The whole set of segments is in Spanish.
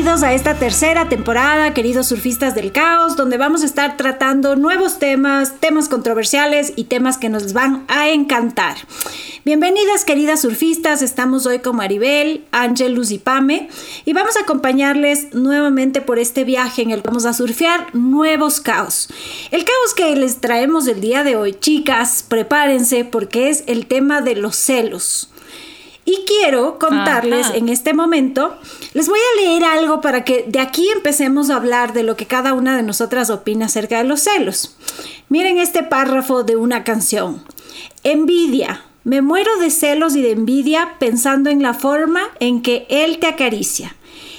Bienvenidos a esta tercera temporada, queridos surfistas del caos, donde vamos a estar tratando nuevos temas, temas controversiales y temas que nos van a encantar. Bienvenidas, queridas surfistas, estamos hoy con Maribel, Angelus y Pame y vamos a acompañarles nuevamente por este viaje en el que vamos a surfear nuevos caos. El caos que les traemos el día de hoy, chicas, prepárense porque es el tema de los celos. Y quiero contarles en este momento, les voy a leer algo para que de aquí empecemos a hablar de lo que cada una de nosotras opina acerca de los celos. Miren este párrafo de una canción. Envidia. Me muero de celos y de envidia pensando en la forma en que él te acaricia.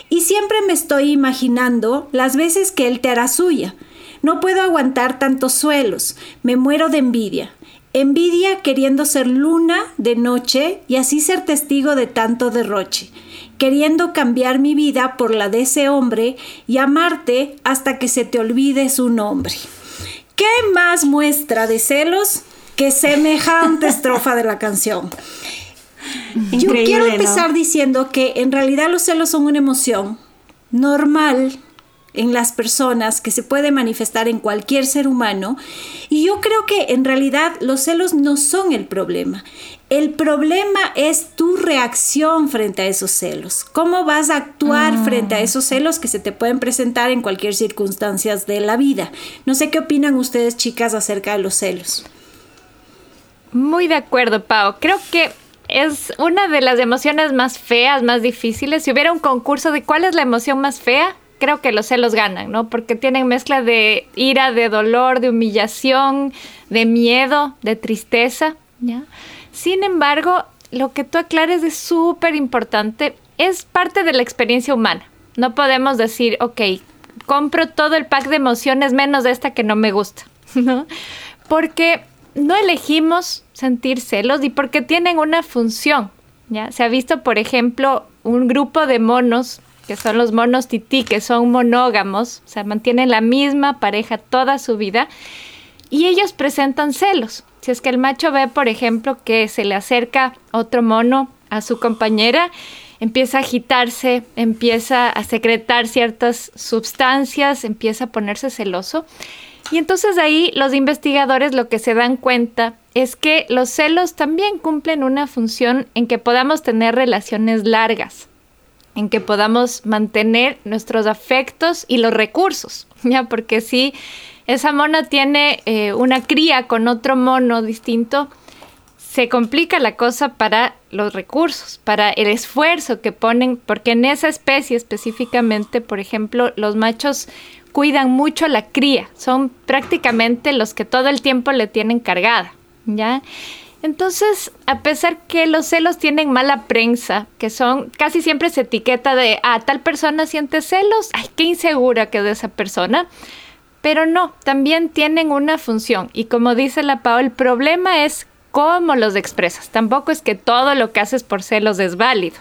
Y siempre me estoy imaginando las veces que él te hará suya. No puedo aguantar tantos suelos. Me muero de envidia. Envidia queriendo ser luna de noche y así ser testigo de tanto derroche, queriendo cambiar mi vida por la de ese hombre y amarte hasta que se te olvide su nombre. ¿Qué más muestra de celos que semejante estrofa de la canción? Yo quiero empezar diciendo que en realidad los celos son una emoción normal en las personas, que se puede manifestar en cualquier ser humano. Y yo creo que en realidad los celos no son el problema. El problema es tu reacción frente a esos celos. ¿Cómo vas a actuar ah. frente a esos celos que se te pueden presentar en cualquier circunstancia de la vida? No sé qué opinan ustedes, chicas, acerca de los celos. Muy de acuerdo, Pau. Creo que es una de las emociones más feas, más difíciles. Si hubiera un concurso de cuál es la emoción más fea, creo que los celos ganan, ¿no? Porque tienen mezcla de ira, de dolor, de humillación, de miedo, de tristeza, ¿ya? Sin embargo, lo que tú aclares es súper importante, es parte de la experiencia humana. No podemos decir, ok, compro todo el pack de emociones menos esta que no me gusta, ¿no? Porque no elegimos sentir celos y porque tienen una función, ¿ya? Se ha visto, por ejemplo, un grupo de monos que son los monos tití, que son monógamos, o sea, mantienen la misma pareja toda su vida, y ellos presentan celos. Si es que el macho ve, por ejemplo, que se le acerca otro mono a su compañera, empieza a agitarse, empieza a secretar ciertas sustancias, empieza a ponerse celoso. Y entonces ahí los investigadores lo que se dan cuenta es que los celos también cumplen una función en que podamos tener relaciones largas en que podamos mantener nuestros afectos y los recursos, ¿ya? Porque si esa mona tiene eh, una cría con otro mono distinto, se complica la cosa para los recursos, para el esfuerzo que ponen, porque en esa especie específicamente, por ejemplo, los machos cuidan mucho la cría, son prácticamente los que todo el tiempo le tienen cargada, ¿ya? Entonces, a pesar que los celos tienen mala prensa, que son casi siempre se etiqueta de, ah, tal persona siente celos, ay, qué insegura que de esa persona. Pero no, también tienen una función. Y como dice la Pau, el problema es cómo los expresas. Tampoco es que todo lo que haces por celos es válido.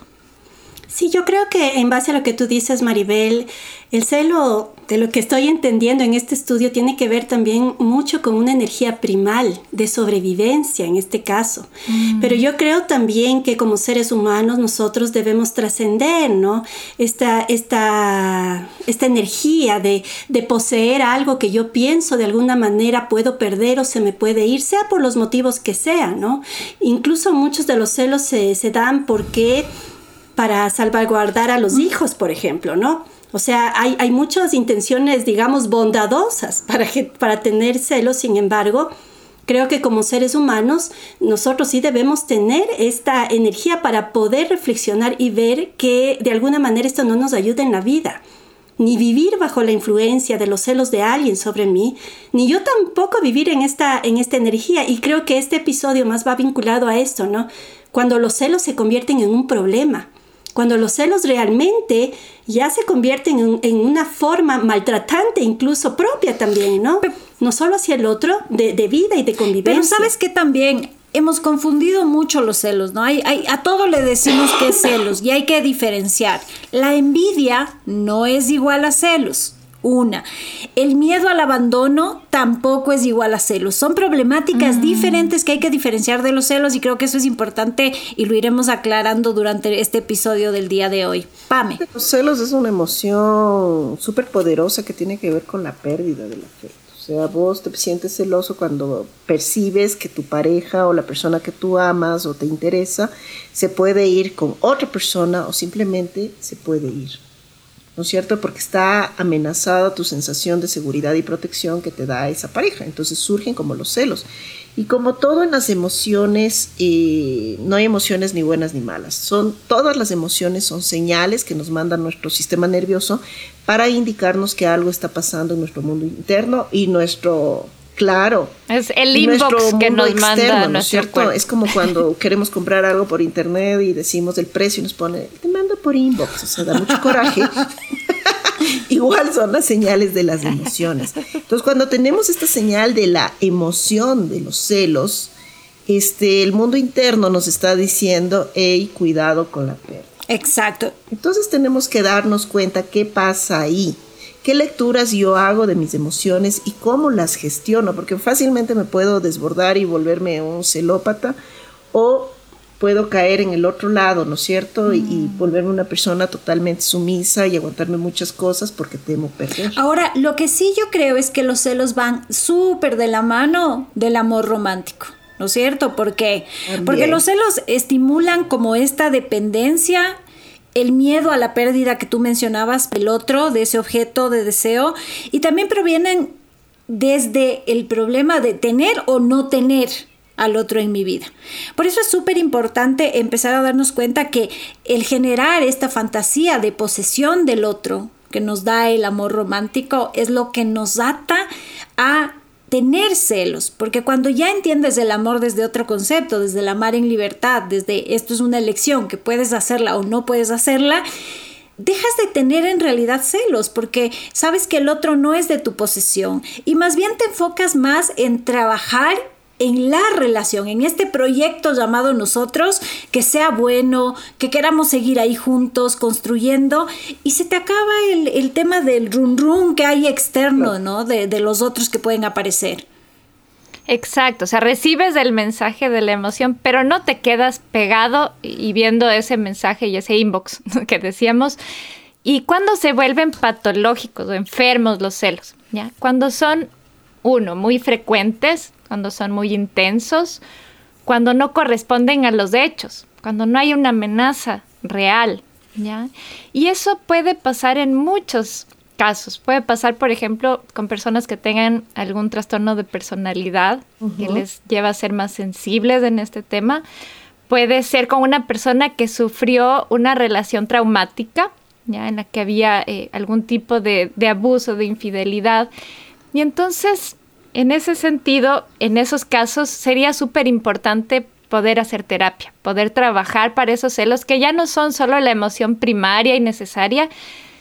Sí, yo creo que en base a lo que tú dices, Maribel, el celo, de lo que estoy entendiendo en este estudio, tiene que ver también mucho con una energía primal de sobrevivencia en este caso. Mm. Pero yo creo también que como seres humanos nosotros debemos trascender, ¿no? Esta, esta, esta energía de, de poseer algo que yo pienso de alguna manera puedo perder o se me puede ir, sea por los motivos que sean, ¿no? Incluso muchos de los celos se, se dan porque para salvaguardar a los hijos, por ejemplo, ¿no? O sea, hay, hay muchas intenciones, digamos, bondadosas para, para tener celos, sin embargo, creo que como seres humanos nosotros sí debemos tener esta energía para poder reflexionar y ver que de alguna manera esto no nos ayuda en la vida. Ni vivir bajo la influencia de los celos de alguien sobre mí, ni yo tampoco vivir en esta, en esta energía. Y creo que este episodio más va vinculado a esto, ¿no? Cuando los celos se convierten en un problema cuando los celos realmente ya se convierten en, una forma maltratante, incluso propia también, ¿no? No solo hacia el otro, de, vida y de convivencia. Pero sabes que también hemos confundido mucho los celos, ¿no? Hay, a todo le decimos que es celos y hay que diferenciar. La envidia no es igual a celos. Una. El miedo al abandono tampoco es igual a celos. Son problemáticas mm. diferentes que hay que diferenciar de los celos y creo que eso es importante y lo iremos aclarando durante este episodio del día de hoy. Pame. Los celos es una emoción súper poderosa que tiene que ver con la pérdida de la fe. O sea, vos te sientes celoso cuando percibes que tu pareja o la persona que tú amas o te interesa se puede ir con otra persona o simplemente se puede ir. ¿No es cierto? Porque está amenazada tu sensación de seguridad y protección que te da esa pareja. Entonces surgen como los celos. Y como todo en las emociones, eh, no hay emociones ni buenas ni malas. Son, todas las emociones son señales que nos manda nuestro sistema nervioso para indicarnos que algo está pasando en nuestro mundo interno y nuestro Claro. Es el inbox que nos manda ¿no es cierto? Es como cuando queremos comprar algo por internet y decimos el precio y nos pone, te mando por inbox, o sea, da mucho coraje. Igual son las señales de las emociones. Entonces, cuando tenemos esta señal de la emoción de los celos, este, el mundo interno nos está diciendo, hey, cuidado con la pérdida. Exacto. Entonces tenemos que darnos cuenta qué pasa ahí qué lecturas yo hago de mis emociones y cómo las gestiono, porque fácilmente me puedo desbordar y volverme un celópata o puedo caer en el otro lado, ¿no es cierto? Y, mm. volverme una persona totalmente sumisa y aguantarme muchas cosas porque temo perder. Ahora, lo que sí yo creo es que los celos van súper de la mano del amor romántico. ¿No es cierto? Porque, porque los celos estimulan como esta dependencia el miedo a la pérdida que tú mencionabas el otro, de ese objeto de deseo, y también provienen desde el problema de tener o no tener al otro en mi vida. Por eso es súper importante empezar a darnos cuenta que el generar esta fantasía de posesión del otro que nos da el amor romántico es lo que nos ata a tener celos, porque cuando ya entiendes el amor desde otro concepto, desde el amar en libertad, desde esto es una elección que puedes hacerla o no puedes hacerla, dejas de tener en realidad celos porque sabes que el otro no es de tu posesión. Y más bien te enfocas más en trabajar en la relación, en este proyecto llamado nosotros, que sea bueno, que queramos seguir ahí juntos construyendo y se te acaba el, tema del run run que hay externo, ¿no? De, de los otros que pueden aparecer. Exacto, o sea, recibes el mensaje de la emoción, pero no te quedas pegado y viendo ese mensaje y ese inbox que decíamos. ¿Y cuando se vuelven patológicos o enfermos los celos? ¿Ya? Cuando son, uno, muy frecuentes, cuando son muy intensos, cuando no corresponden a los hechos, cuando no hay una amenaza real, ¿ya? Y eso puede pasar en muchos casos. Puede pasar, por ejemplo, con personas que tengan algún trastorno de personalidad que les lleva a ser más sensibles en este tema. Puede ser con una persona que sufrió una relación traumática, ya en la que había eh, algún tipo de, de abuso, de infidelidad. Y entonces en ese sentido, en esos casos sería súper importante poder hacer terapia, poder trabajar para esos celos que ya no son solo la emoción primaria y necesaria,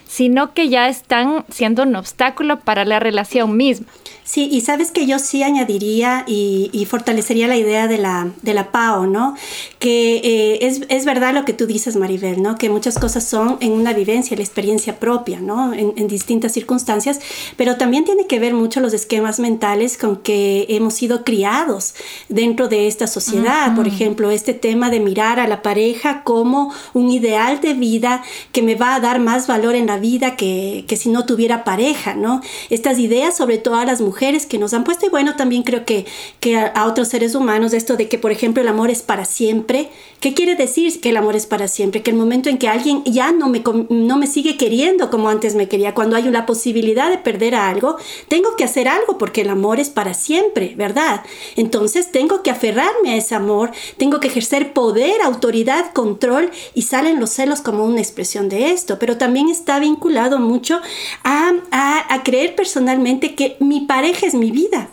sino que ya están siendo un obstáculo para la relación misma. Sí, y sabes que yo sí añadiría y, fortalecería la idea de la, de la PAO, ¿no? Que eh, es, es, verdad lo que tú dices, Maribel, ¿no? Que muchas cosas son en una vivencia, la experiencia propia, ¿no? En, en, distintas circunstancias, pero también tiene que ver mucho los esquemas mentales con que hemos sido criados dentro de esta sociedad. Por ejemplo, este tema de mirar a la pareja como un ideal de vida que me va a dar más valor en la vida que, que si no tuviera pareja, ¿no? Estas ideas, sobre todo a las mujeres, que nos han puesto y bueno, también creo que, que a, otros seres humanos esto de que, por ejemplo, el amor es para siempre. ¿Qué quiere decir que el amor es para siempre? Que el momento en que alguien ya no me, no me sigue queriendo como antes me quería, cuando hay una posibilidad de perder a algo, tengo que hacer algo porque el amor es para siempre, ¿verdad? Entonces tengo que aferrarme a ese amor, tengo que ejercer poder, autoridad, control y salen los celos como una expresión de esto, pero también está vinculado mucho a, a, a creer personalmente que mi pareja es mi vida.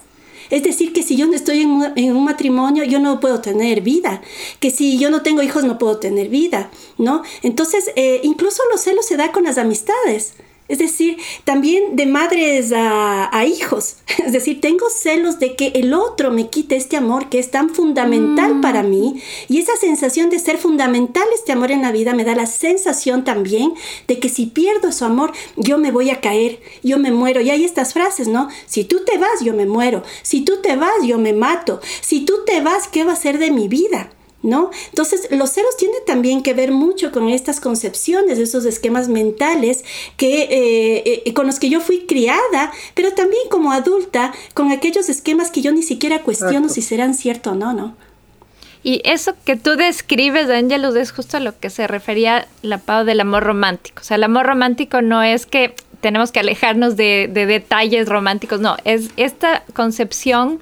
Es decir, que si yo no estoy en, un matrimonio, yo no puedo tener vida. Que si yo no tengo hijos, no puedo tener vida, ¿no? Entonces, eh, incluso los celos se da con las amistades. Es decir, también de madres a, hijos. Es decir, tengo celos de que el otro me quite este amor que es tan fundamental mm. para mí. Y esa sensación de ser fundamental este amor en la vida me da la sensación también de que si pierdo su amor, yo me voy a caer, yo me muero. Y hay estas frases, ¿no? Si tú te vas, yo me muero. Si tú te vas, yo me mato. Si tú te vas, ¿qué va a ser de mi vida? ¿No? Entonces, los celos tienen también que ver mucho con estas concepciones, esos esquemas mentales que, eh, eh, con los que yo fui criada, pero también como adulta, con aquellos esquemas que yo ni siquiera cuestiono si serán ciertos o no, ¿no? Y eso que tú describes, Angelus, es justo a lo que se refería la Pau del amor romántico. O sea, el amor romántico no es que tenemos que alejarnos de, de detalles románticos, no, es esta concepción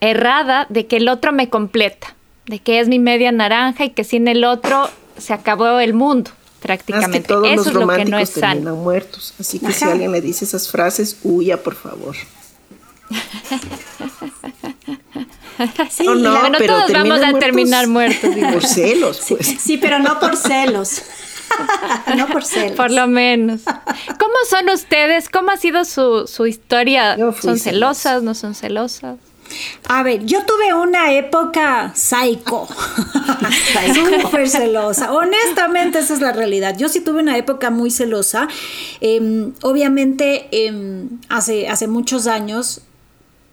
errada de que el otro me completa de que es mi media naranja y que sin el otro se acabó el mundo prácticamente. que todos Eso los es lo que no es sano. muertos. Así que si alguien le dice esas frases, huya, por favor. sí, no, bueno, todos vamos a terminar muertos. Por celos, pues. Sí, pero no por celos. no por celos. Por lo menos. ¿Cómo son ustedes? ¿Cómo ha sido su, su historia? ¿Son celosas? ¿No son celosas? A ver, yo tuve una época psycho, súper celosa. Honestamente, esa es la realidad. Yo sí tuve una época muy celosa. Em, obviamente, em, hace, hace muchos años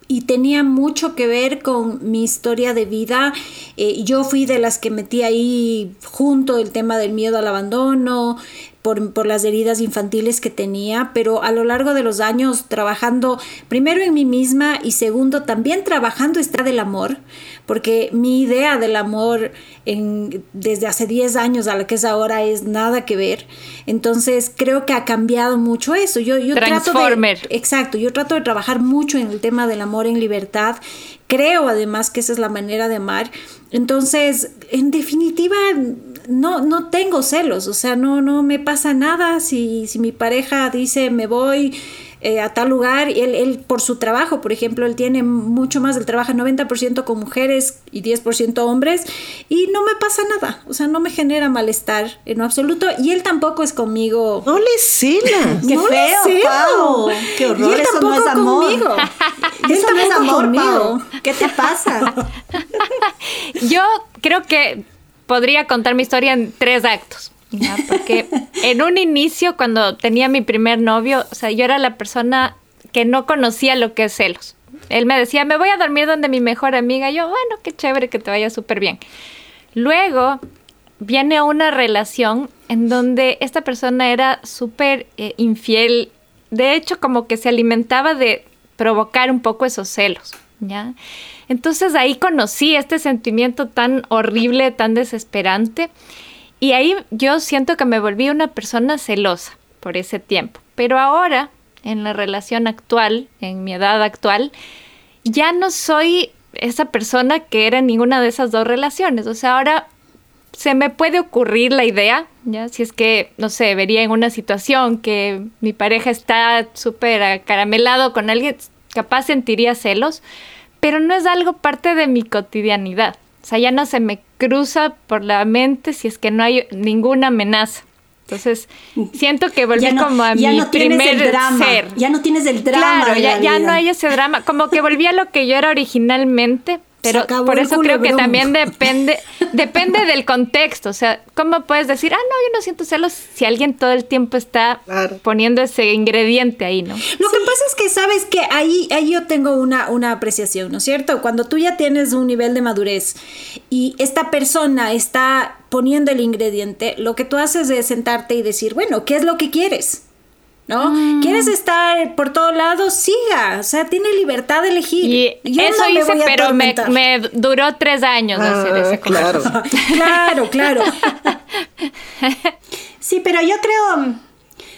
y tenía mucho que ver con mi historia de vida. Eh, yo fui de las que metí ahí junto el tema del miedo al abandono, por, las heridas infantiles que tenía, pero a lo largo de los años trabajando primero en mí misma y segundo también trabajando está del amor, porque mi idea del amor en, desde hace 10 años a la que es ahora es nada que ver. Entonces creo que ha cambiado mucho eso. Yo, yo trato de, exacto, yo trato de trabajar mucho en el tema del amor en libertad. Creo además que esa es la manera de amar. Entonces, en definitiva, no, no tengo celos, o sea, no, no me pasa nada. Si, si mi pareja dice me voy eh, a tal lugar, y él, él, por su trabajo, por ejemplo, él tiene mucho más, él trabaja 90% con mujeres y 10% hombres, y no me pasa nada, o sea, no me genera malestar en absoluto, y él tampoco es conmigo. No le cela. Qué no feo, Qué horror, y él eso no es amor. Conmigo. eso no es amor, conmigo. ¿Qué te pasa? Yo creo que podría contar mi historia en tres actos. Porque en un inicio, cuando tenía mi primer novio, o sea, yo era la persona que no conocía lo que es celos. Él me decía, me voy a dormir donde mi mejor amiga. yo, bueno, qué chévere, que te vaya súper bien. Luego viene una relación en donde esta persona era súper eh, infiel. De hecho, como que se alimentaba de provocar un poco esos celos, ¿ya? Entonces ahí conocí este sentimiento tan horrible, tan desesperante. Y ahí yo siento que me volví una persona celosa por ese tiempo. Pero ahora, en la relación actual, en mi edad actual, ya no soy esa persona que era en ninguna de esas dos relaciones. O sea, ahora se me puede ocurrir la idea, ya si es que, no sé, vería en una situación que mi pareja está súper acaramelado con alguien, capaz sentiría celos, pero no es algo parte de mi cotidianidad. O sea, ya no se me cruza por la mente si es que no hay ninguna amenaza. Entonces, siento que volví como a mi primer drama, ser. Ya no tienes el drama. Claro, ya, ya no hay ese drama. Como que volví a lo que yo era originalmente, pero por eso creo que también depende, depende del contexto. O sea, ¿cómo puedes decir, ah, no, yo no siento celos si alguien todo el tiempo está poniendo ese ingrediente ahí, ¿no? Lo que pasa es que sabes que ahí, ahí yo tengo una, una apreciación, ¿no es cierto? Cuando tú ya tienes un nivel de madurez y esta persona está poniendo el ingrediente, lo que tú haces es sentarte y decir, bueno, ¿qué es lo que quieres? ¿No? Mm. ¿Quieres estar por todos lados? Siga, o sea, tiene libertad de elegir. Y eso hice, pero me, duró tres años hacer ese claro. claro, claro. sí, pero yo creo,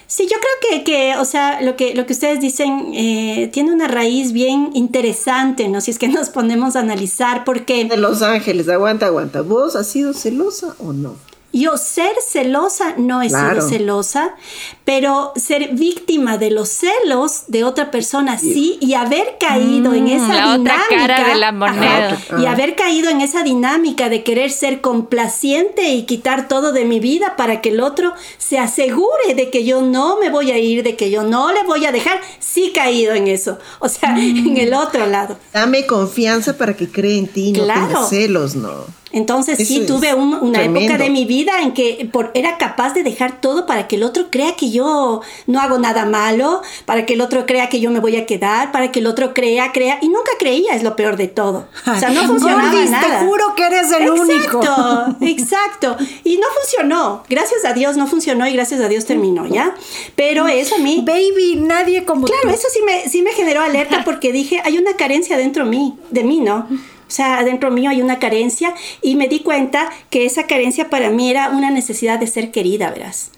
sí, yo creo que, que, o sea, lo que, lo que ustedes dicen eh, tiene una raíz bien interesante, ¿no? Si es que nos ponemos a analizar, porque... De Los Ángeles, aguanta, aguanta. ¿Vos has sido celosa o no? Yo ser celosa no he sido celosa, pero ser víctima de los celos de otra persona sí y haber caído en esa la dinámica otra cara de la moneda. y haber caído en esa dinámica de querer ser complaciente y quitar todo de mi vida para que el otro se asegure de que yo no me voy a ir, de que yo no le voy a dejar, sí caído en eso. O sea, en el otro lado. Dame confianza para que cree en ti, no tenga celos, ¿no? Entonces sí tuve una época de mi vida en que por, era capaz de dejar todo para que el otro crea que yo no hago nada malo, para que el otro crea que yo me voy a quedar, para que el otro crea, crea, y nunca creía, es lo peor de todo. O sea, no funcionaba nada. Te juro que eres el único. Exacto, exacto. Y no funcionó. Gracias a Dios no funcionó y gracias a Dios terminó, ¿ya? Pero eso a mí... Baby, nadie como Claro, eso sí me, sí me generó alerta porque dije, hay una carencia dentro de mí, de mí, ¿no? O sea, adentro mío hay una carencia y me di cuenta que esa carencia para mí era una necesidad de ser querida, verás.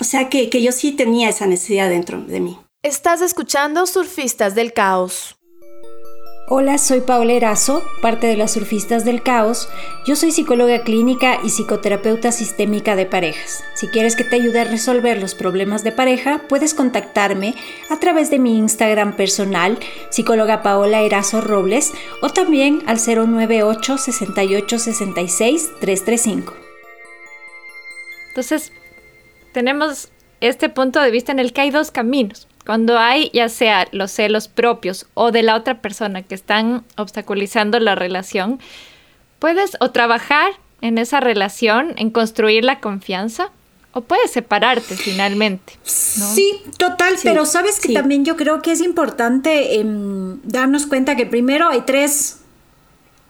O sea, que, que yo sí tenía esa necesidad dentro de mí. Estás escuchando Surfistas del Caos. Hola, soy Paola Erazo, parte de las Surfistas del Caos. Yo soy psicóloga clínica y psicoterapeuta sistémica de parejas. Si quieres que te ayude a resolver los problemas de pareja, puedes contactarme a través de mi Instagram personal, psicóloga Paola Erazo Robles, o también al 098 68 66 335. Entonces, tenemos este punto de vista en el que hay dos caminos cuando hay ya sea los celos propios o de la otra persona que están obstaculizando la relación, puedes o trabajar en esa relación, en construir la confianza, o puedes separarte finalmente. Sí, total, pero sabes que también yo creo que es importante em, darnos cuenta que primero hay tres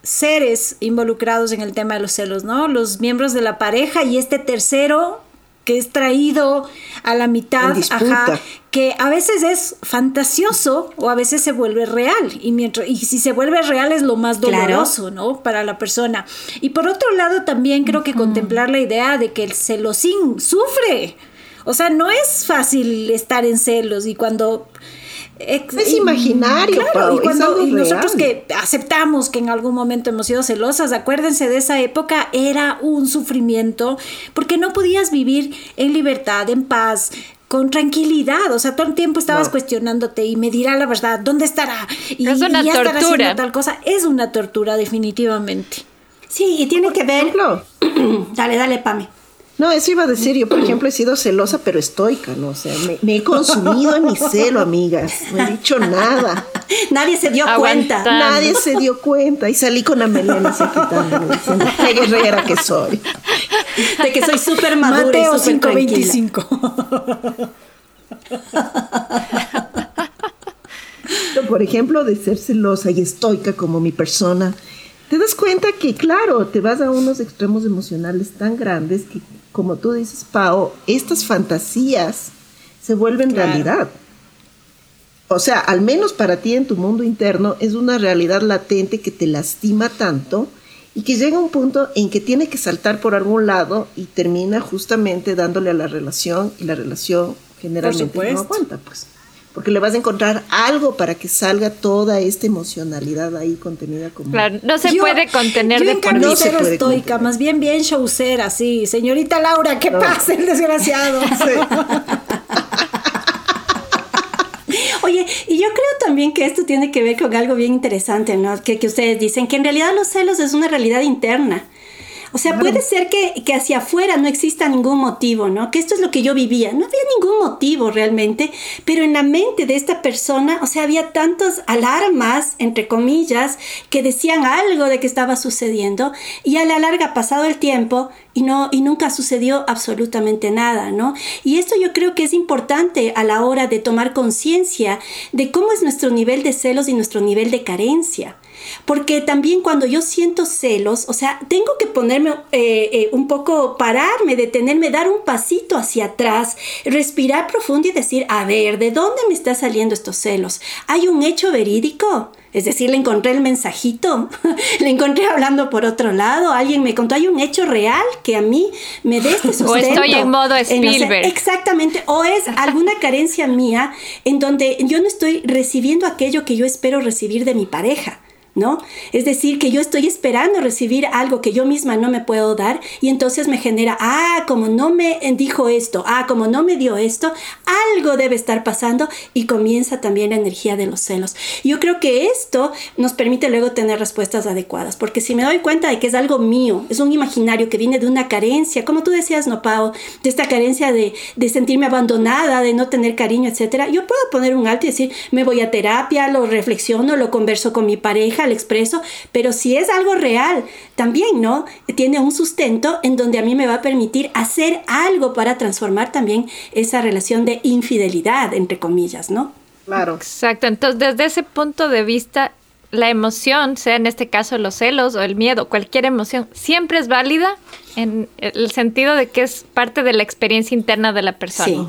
seres involucrados en el tema de los celos, ¿no? Los miembros de la pareja y este tercero que es traído a la mitad, ajá, que a veces es fantasioso o a veces se vuelve real. Y, mientras, y si se vuelve real es lo más doloroso, ¿no? Para la persona. Y por otro lado, también creo que contemplar la idea de que el celosín sufre. O sea, no es fácil estar en celos y cuando es imaginario, y, cuando, nosotros que aceptamos que en algún momento hemos sido celosas, acuérdense de esa época, era un sufrimiento porque no podías vivir en libertad, en paz, con tranquilidad, o sea, todo el tiempo estabas cuestionándote y me dirá la verdad, ¿dónde estará? Y, es una tortura. tal cosa, es una tortura definitivamente. Sí, y tiene que ver. dale, dale, Pame. No, eso iba a decir, yo por ejemplo he sido celosa pero estoica, ¿no? O sea, me, he consumido en mi celo, amigas, no he dicho nada. Nadie se dio cuenta. Nadie se dio cuenta y salí con Amelena se quitándome, diciendo, qué guerrera que soy. De que soy súper madura Mateo y súper 525. por ejemplo, de ser celosa y estoica como mi persona, te das cuenta que, claro, te vas a unos extremos emocionales tan grandes que como tú dices, Pau, estas fantasías se vuelven realidad. O sea, al menos para ti en tu mundo interno es una realidad latente que te lastima tanto y que llega un punto en que tiene que saltar por algún lado y termina justamente dándole a la relación y la relación generalmente no aguanta, pues porque le vas a encontrar algo para que salga toda esta emocionalidad ahí contenida como claro no se puede contener de por no ser estoica más bien bien showcera sí. Señorita Laura qué pasa el desgraciado. Oye, y yo creo también que esto tiene que ver con algo bien interesante, ¿no? Que, que ustedes dicen que en realidad los celos es una realidad interna. O sea, puede ser que, que, hacia afuera no exista ningún motivo, ¿no? Que esto es lo que yo vivía. No había ningún motivo realmente, pero en la mente de esta persona, o sea, había tantas alarmas, entre comillas, que decían algo de que estaba sucediendo y a la larga, pasado el tiempo, y, no, y nunca sucedió absolutamente nada, ¿no? Y esto yo creo que es importante a la hora de tomar conciencia de cómo es nuestro nivel de celos y nuestro nivel de carencia. Porque también cuando yo siento celos, o sea, tengo que ponerme eh, eh, un poco, pararme, detenerme, dar un pasito hacia atrás, respirar profundo y decir, a ver, ¿de dónde me están saliendo estos celos? ¿Hay un hecho verídico? Es decir, le encontré el mensajito, le encontré hablando por otro lado, alguien me contó, hay un hecho real que a mí me dé este sustento. O estoy en modo Spielberg. exactamente, o es alguna carencia mía en donde yo no estoy recibiendo aquello que yo espero recibir de mi pareja. ¿No? Es decir, que yo estoy esperando recibir algo que yo misma no me puedo dar y entonces me genera, ah, como no me dijo esto, ah, como no me dio esto, algo debe estar pasando y comienza también la energía de los celos. Yo creo que esto nos permite luego tener respuestas adecuadas, porque si me doy cuenta de que es algo mío, es un imaginario que viene de una carencia, como tú decías, no, Pau, de esta carencia de, de sentirme abandonada, de no tener cariño, etcétera, yo puedo poner un alto y decir, me voy a terapia, lo reflexiono, lo converso con mi pareja, expreso, pero si es algo real, también, ¿no? Tiene un sustento en donde a mí me va a permitir hacer algo para transformar también esa relación de infidelidad, entre comillas, ¿no? Claro. Exacto. Entonces, desde ese punto de vista, la emoción, sea en este caso los celos o el miedo, cualquier emoción, siempre es válida en el sentido de que es parte de la experiencia interna de la persona.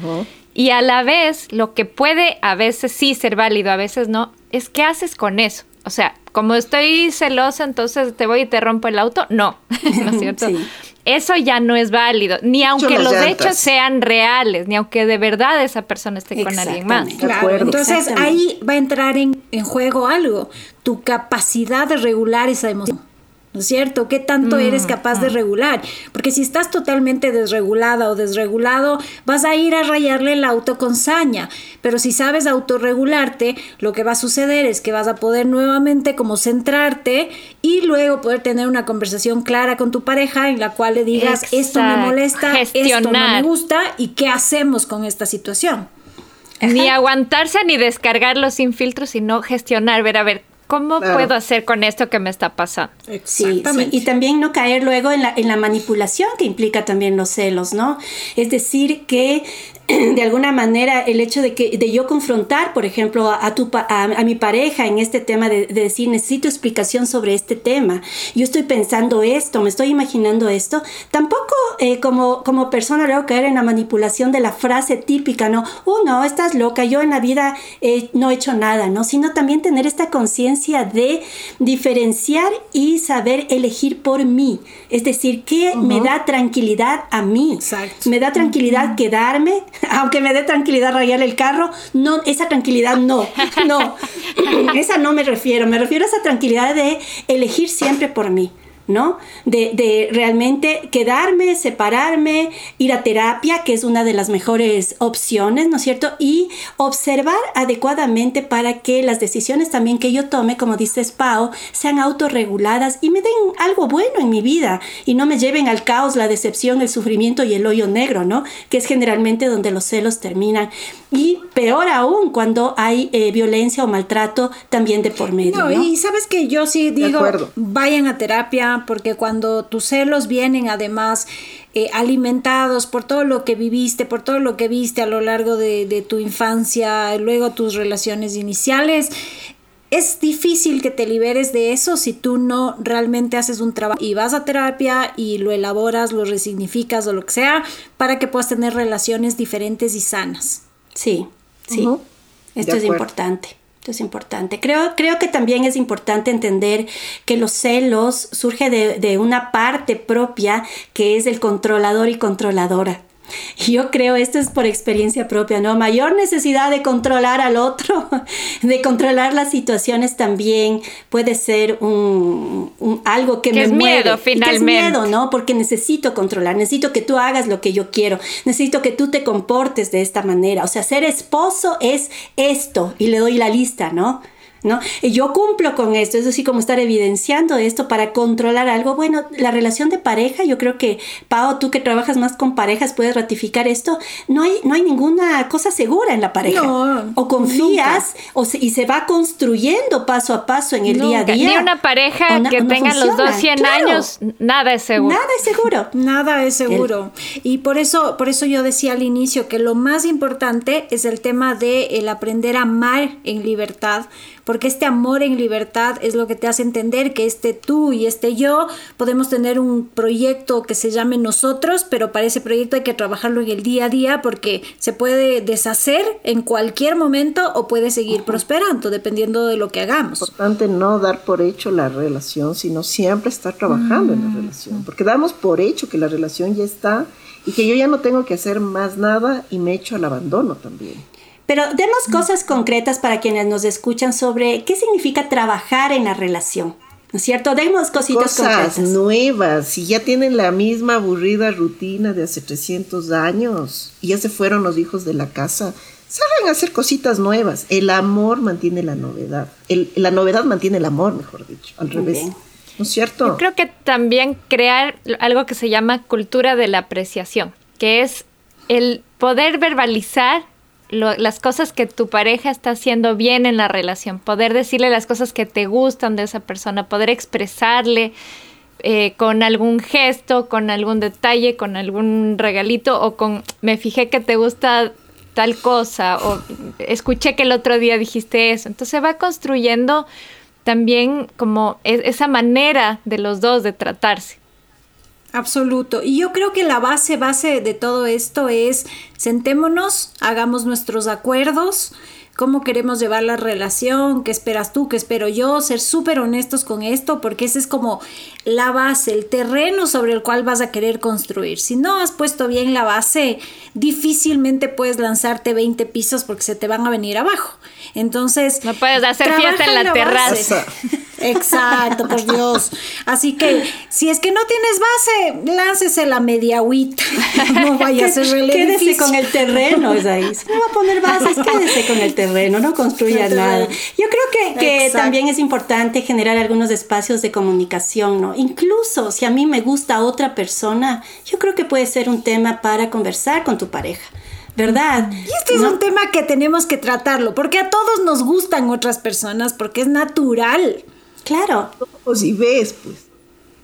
Y a la vez, lo que puede a veces sí ser válido, a veces no, es qué haces con eso. O sea, como estoy celosa, entonces te voy y te rompo el auto. No, ¿no es cierto? Eso ya no es válido, ni aunque los hechos sean reales, ni aunque de verdad esa persona esté con alguien más. Claro, entonces ahí va a entrar en, en juego algo, tu capacidad de regular esa emoción. ¿No es cierto? ¿Qué tanto mm, eres capaz de mm. regular? Porque si estás totalmente desregulada o desregulado, vas a ir a rayarle el auto con saña. Pero si sabes autorregularte, lo que va a suceder es que vas a poder nuevamente como centrarte y luego poder tener una conversación clara con tu pareja en la cual le digas, esto me molesta, esto no me gusta y qué hacemos con esta situación. Ni aguantarse ni descargarlo sin filtros, sino gestionar, ver, a ver, ¿Cómo puedo hacer con esto que me está pasando? Sí, sí, y también no caer luego en la, en la manipulación que implica también los celos, ¿no? Es decir, que de alguna manera el hecho de que de yo confrontar, por ejemplo, a, tu, a, mi pareja en este tema de, decir necesito explicación sobre este tema, yo estoy pensando esto, me estoy imaginando esto, tampoco eh, como, como persona luego caer en la manipulación de la frase típica, ¿no? Oh, no, estás loca, yo en la vida eh, no he hecho nada, ¿no? Sino también tener esta conciencia de diferenciar y saber elegir por mí, es decir, ¿qué me da tranquilidad a mí? Exacto. Me da tranquilidad quedarme aunque me dé tranquilidad rayar el carro, no, esa tranquilidad no, no, esa no me refiero, me refiero a esa tranquilidad de elegir siempre por mí. ¿No? De, realmente quedarme, separarme, ir a terapia, que es una de las mejores opciones, ¿no es cierto? Y observar adecuadamente para que las decisiones también que yo tome, como dice Pau, sean autorreguladas y me den algo bueno en mi vida y no me lleven al caos, la decepción, el sufrimiento y el hoyo negro, ¿no? Que es generalmente donde los celos terminan. Y peor aún cuando hay eh, violencia o maltrato también de por medio. No, Y sabes que yo sí digo, vayan a terapia porque cuando tus celos vienen además eh, alimentados por todo lo que viviste, por todo lo que viste a lo largo de, de tu infancia, luego tus relaciones iniciales, es difícil que te liberes de eso si tú no realmente haces un trabajo y vas a terapia y lo elaboras, lo resignificas o lo que sea para que puedas tener relaciones diferentes y sanas. Sí, sí. Esto es importante. Es importante. Creo, creo que también es importante entender que los celos surge de, de una parte propia que es el controlador y controladora. Yo creo, esto es por experiencia propia, ¿no? Mayor necesidad de controlar al otro, de controlar las situaciones también puede ser un, algo que, me es miedo, finalmente. Que es miedo, ¿no? Porque necesito controlar, necesito que tú hagas lo que yo quiero, necesito que tú te comportes de esta manera. O sea, ser esposo es esto y le doy la lista, ¿no? ¿No? Y yo cumplo con esto, es así como estar evidenciando esto para controlar algo. Bueno, la relación de pareja, yo creo que, Pau, tú que trabajas más con parejas, puedes ratificar esto. No hay, no hay ninguna cosa segura en la pareja. o confías o y se va construyendo paso a paso en el día a día. Ni una pareja que tenga los dos 100 años, nada es seguro. Nada es seguro. Nada es seguro. Y por eso, por eso yo decía al inicio que lo más importante es el tema de el aprender a amar en libertad porque este amor en libertad es lo que te hace entender que este tú y este yo podemos tener un proyecto que se llame nosotros, pero para ese proyecto hay que trabajarlo en el día a día porque se puede deshacer en cualquier momento o puede seguir prosperando dependiendo de lo que hagamos. Es importante no dar por hecho la relación, sino siempre estar trabajando en la mm. relación, porque damos por hecho que la relación ya está y que yo ya no tengo que hacer más nada y me echo al abandono también. Pero demos cosas concretas para quienes nos escuchan sobre qué significa trabajar en la relación. ¿No es cierto? Demos cositas cosas nuevas. Si ya tienen la misma aburrida rutina de hace 300 años y ya se fueron los hijos de la casa, salgan a hacer cositas nuevas. El amor mantiene la novedad. la novedad mantiene el amor, mejor dicho, al revés. ¿No es cierto? Yo creo que también crear algo que se llama cultura de la apreciación, que es el poder verbalizar las cosas que tu pareja está haciendo bien en la relación, poder decirle las cosas que te gustan de esa persona, poder expresarle eh, con algún gesto, con algún detalle, con algún regalito o con me fijé que te gusta tal cosa o escuché que el otro día dijiste eso. Entonces va construyendo también como e, esa manera de los dos de tratarse. Absoluto. Y yo creo que la base, base de todo esto es sentémonos, hagamos nuestros acuerdos, cómo queremos llevar la relación, qué esperas tú, qué espero yo, ser súper honestos con esto, porque ese es como la base, el terreno sobre el cual vas a querer construir. Si no has puesto bien la base, difícilmente puedes lanzarte 20 pisos porque se te van a venir abajo. Entonces... No puedes hacer fiesta en la, terraza. Exacto, por Dios. Así que si es que no tienes base, láncese la media agüita. No vaya a ser Quédese con el terreno, es ahí. Si no va a poner bases, quédese con el terreno, no construya nada. Yo creo que, que también es importante generar algunos espacios de comunicación, ¿no? Incluso si a mí me gusta otra persona, yo creo que puede ser un tema para conversar con tu pareja. ¿verdad? Y este es un tema que tenemos que tratarlo, porque a todos nos gustan otras personas, porque es natural. Claro. Si ves, pues.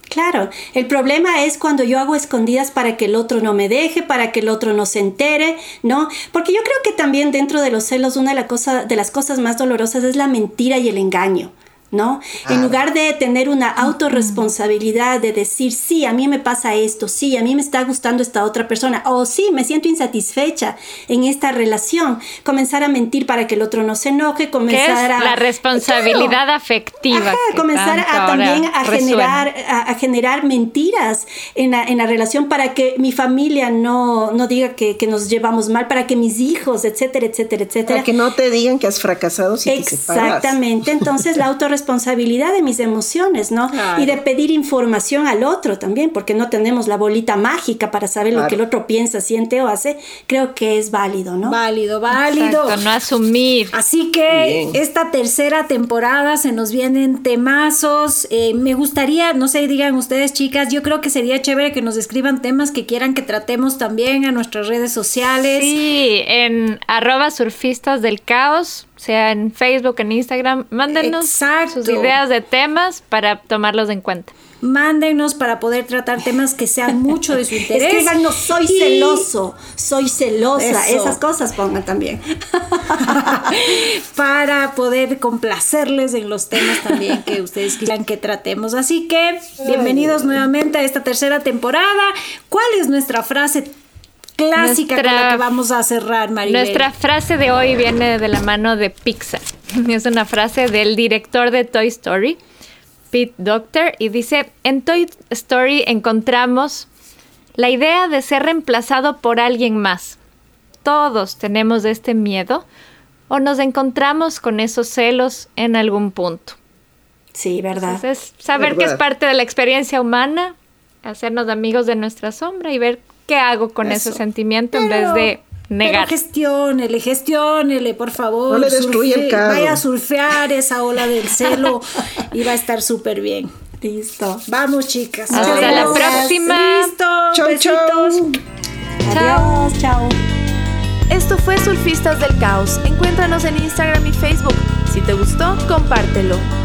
Claro, el problema es cuando yo hago escondidas para que el otro no me deje, para que el otro no se entere, ¿no? Porque yo creo que también dentro de los celos una de, la cosa, de las cosas más dolorosas es la mentira y el engaño. ¿No? En lugar de tener una autorresponsabilidad de decir, sí, a mí me pasa esto, sí, a mí me está gustando esta otra persona, o sí, me siento insatisfecha en esta relación, comenzar a mentir para que el otro no se enoje, comenzar a... La responsabilidad afectiva. comenzar a, también a generar, a, generar mentiras en la, en la, relación para que mi familia no, no diga que, que, nos llevamos mal, para que mis hijos, etcétera, etcétera, etcétera. Para que no te digan que has fracasado si Exactamente, entonces la autorresponsabilidad responsabilidad de mis emociones, ¿no? Y de pedir información al otro también, porque no tenemos la bolita mágica para saber lo que el otro piensa, siente o hace, creo que es válido, ¿no? Válido, válido. Exacto, no asumir. Así que esta tercera temporada se nos vienen temazos. Eh, me gustaría, no sé, digan ustedes, chicas, yo creo que sería chévere que nos escriban temas que quieran que tratemos también a nuestras redes sociales. Sí, en arroba surfistas del caos sea en Facebook, en Instagram, mándenos sus ideas de temas para tomarlos en cuenta. Mándenos para poder tratar temas que sean mucho de su interés. no soy celoso, soy celosa. Esas cosas pongan también. para poder complacerles en los temas también que ustedes quieran que tratemos. Así que, bienvenidos nuevamente a esta tercera temporada. ¿Cuál es nuestra frase clásica con la que vamos a cerrar, Maribel. Nuestra frase de hoy viene de la mano de Pixar. Es una frase del director de Toy Story, Pete Doctor, y dice, en Toy Story encontramos la idea de ser reemplazado por alguien más. Todos tenemos este miedo o nos encontramos con esos celos en algún punto. Sí, verdad. Entonces, saber que es parte de la experiencia humana, hacernos amigos de nuestra sombra y ver ¿qué hago con ese sentimiento en vez de negar? Pero gestiónele, gestiónele, por favor. No le destruya el carro. Vaya a surfear esa ola del celo y va a estar súper bien. Listo. Vamos, chicas. Hasta la próxima. Listo. Chau, chau. Adiós, chao. Esto fue Surfistas del Caos. Encuéntranos en Instagram y Facebook. Si te gustó, compártelo.